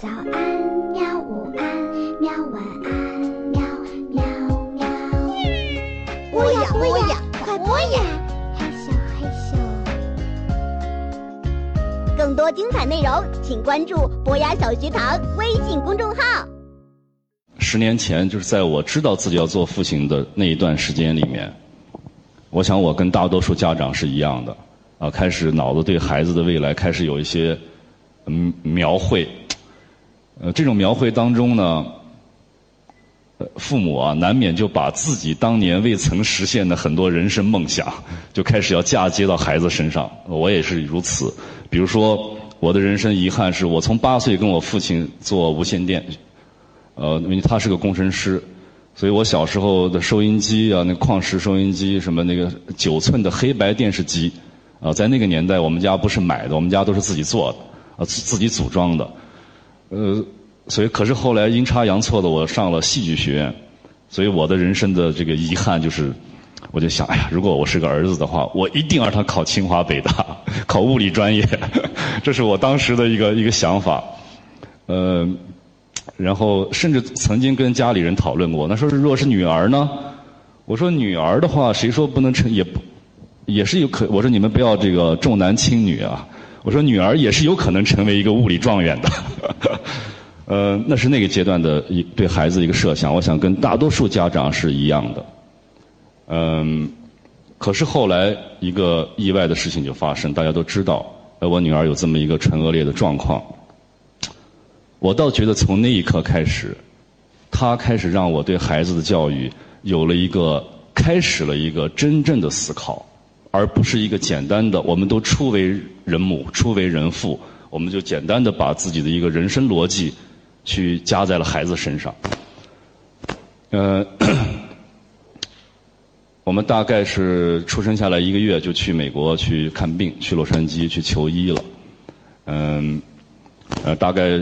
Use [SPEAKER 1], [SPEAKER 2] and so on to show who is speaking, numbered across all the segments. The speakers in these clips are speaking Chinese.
[SPEAKER 1] 早安，喵！午安，喵！晚安，喵喵喵。
[SPEAKER 2] 播呀播呀，快播呀！
[SPEAKER 1] 嘿咻嘿咻。
[SPEAKER 2] 更多精彩内容，请关注“博雅小学堂”微信公众号。
[SPEAKER 3] 十年前，就是在我知道自己要做父亲的那一段时间里面，我想我跟大多数家长是一样的，啊，开始脑子对孩子的未来开始有一些嗯描绘。呃，这种描绘当中呢，呃，父母啊，难免就把自己当年未曾实现的很多人生梦想，就开始要嫁接到孩子身上。我也是如此。比如说，我的人生遗憾是我从八岁跟我父亲做无线电，呃，因为他是个工程师，所以我小时候的收音机啊，那矿石收音机，什么那个九寸的黑白电视机，啊，在那个年代我们家不是买的，我们家都是自己做的，啊，自自己组装的。呃，所以可是后来阴差阳错的，我上了戏剧学院，所以我的人生的这个遗憾就是，我就想，哎呀，如果我是个儿子的话，我一定让他考清华北大，考物理专业，这是我当时的一个一个想法。呃，然后甚至曾经跟家里人讨论过，那说是如果是女儿呢？我说女儿的话，谁说不能成也不也是有可，我说你们不要这个重男轻女啊。我说女儿也是有可能成为一个物理状元的，呃，那是那个阶段的一对孩子一个设想。我想跟大多数家长是一样的，嗯，可是后来一个意外的事情就发生，大家都知道，呃，我女儿有这么一个纯恶劣的状况。我倒觉得从那一刻开始，她开始让我对孩子的教育有了一个开始了一个真正的思考。而不是一个简单的，我们都初为人母，初为人父，我们就简单的把自己的一个人生逻辑，去加在了孩子身上。呃，我们大概是出生下来一个月就去美国去看病，去洛杉矶去求医了。嗯，呃，大概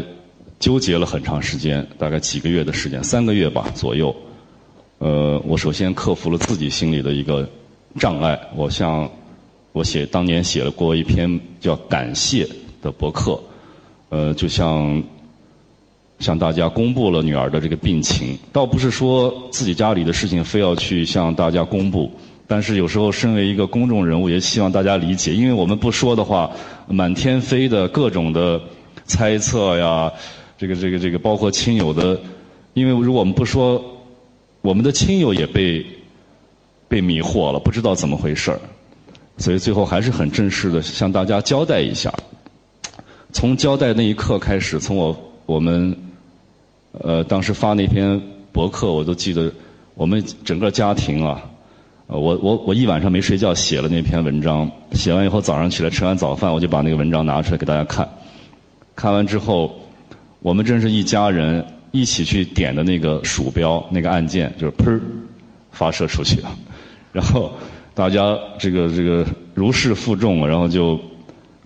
[SPEAKER 3] 纠结了很长时间，大概几个月的时间，三个月吧左右。呃，我首先克服了自己心里的一个。障碍，我像我写当年写了过一篇叫《感谢》的博客，呃，就像向大家公布了女儿的这个病情，倒不是说自己家里的事情非要去向大家公布，但是有时候身为一个公众人物，也希望大家理解，因为我们不说的话，满天飞的各种的猜测呀，这个这个这个，包括亲友的，因为如果我们不说，我们的亲友也被。被迷惑了，不知道怎么回事儿，所以最后还是很正式的向大家交代一下。从交代那一刻开始，从我我们呃当时发那篇博客，我都记得我们整个家庭啊，呃我我我一晚上没睡觉写了那篇文章，写完以后早上起来吃完早饭，我就把那个文章拿出来给大家看。看完之后，我们真是一家人一起去点的那个鼠标那个按键，就是砰发射出去了。然后大家这个这个如释负重，然后就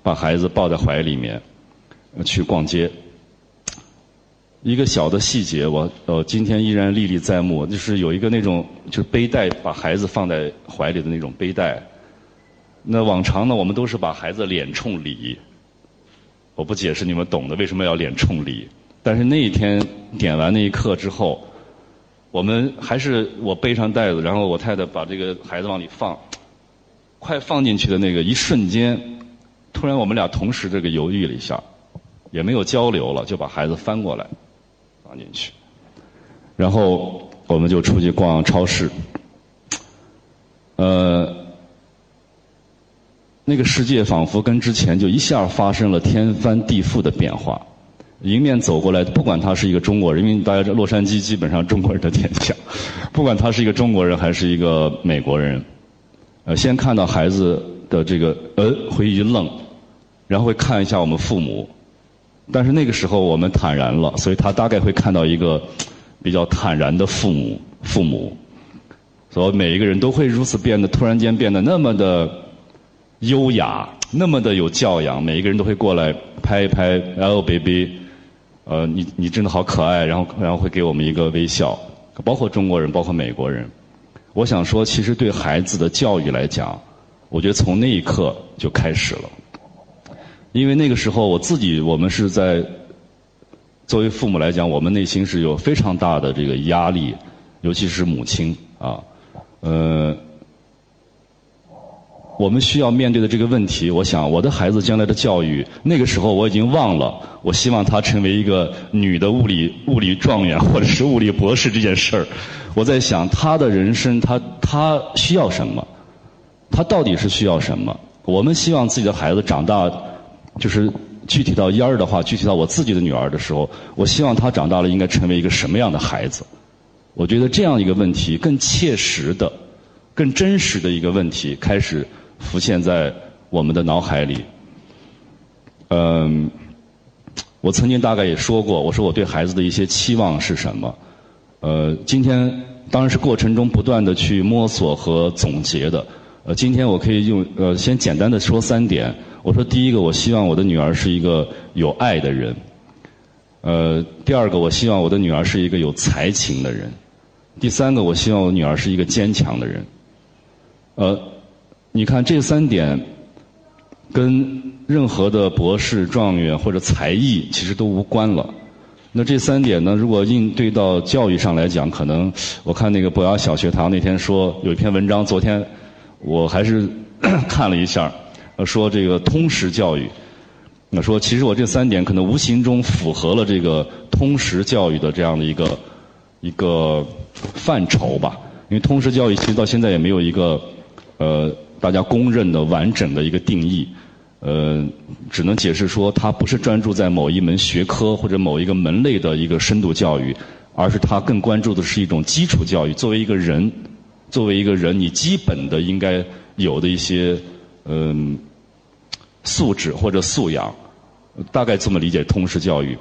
[SPEAKER 3] 把孩子抱在怀里面去逛街。一个小的细节，我呃今天依然历历在目，就是有一个那种就是背带，把孩子放在怀里的那种背带。那往常呢，我们都是把孩子脸冲里。我不解释，你们懂的，为什么要脸冲里？但是那一天点完那一刻之后。我们还是我背上袋子，然后我太太把这个孩子往里放，快放进去的那个一瞬间，突然我们俩同时这个犹豫了一下，也没有交流了，就把孩子翻过来放进去，然后我们就出去逛超市，呃，那个世界仿佛跟之前就一下发生了天翻地覆的变化。迎面走过来，不管他是一个中国人，因为大家知道洛杉矶基本上中国人的天下，不管他是一个中国人还是一个美国人，呃，先看到孩子的这个呃，会一愣，然后会看一下我们父母，但是那个时候我们坦然了，所以他大概会看到一个比较坦然的父母，父母，所以每一个人都会如此变得突然间变得那么的优雅，那么的有教养，每一个人都会过来拍一拍，L baby。呃，你你真的好可爱，然后然后会给我们一个微笑，包括中国人，包括美国人。我想说，其实对孩子的教育来讲，我觉得从那一刻就开始了，因为那个时候我自己，我们是在作为父母来讲，我们内心是有非常大的这个压力，尤其是母亲啊，呃。我们需要面对的这个问题，我想我的孩子将来的教育，那个时候我已经忘了。我希望他成为一个女的物理物理状元或者是物理博士这件事儿。我在想他的人生，他他需要什么？他到底是需要什么？我们希望自己的孩子长大，就是具体到烟儿的话，具体到我自己的女儿的时候，我希望她长大了应该成为一个什么样的孩子？我觉得这样一个问题更切实的、更真实的一个问题开始。浮现在我们的脑海里。嗯，我曾经大概也说过，我说我对孩子的一些期望是什么？呃，今天当然是过程中不断的去摸索和总结的。呃，今天我可以用呃先简单的说三点。我说第一个，我希望我的女儿是一个有爱的人。呃，第二个，我希望我的女儿是一个有才情的人。第三个，我希望我女儿是一个坚强的人。呃。你看这三点，跟任何的博士、状元或者才艺其实都无关了。那这三点呢？如果应对到教育上来讲，可能我看那个博雅小学堂那天说有一篇文章，昨天我还是 看了一下，说这个通识教育。那说其实我这三点可能无形中符合了这个通识教育的这样的一个一个范畴吧。因为通识教育其实到现在也没有一个呃。大家公认的完整的一个定义，呃，只能解释说它不是专注在某一门学科或者某一个门类的一个深度教育，而是它更关注的是一种基础教育。作为一个人，作为一个人，你基本的应该有的一些嗯素质或者素养，大概这么理解通识教育。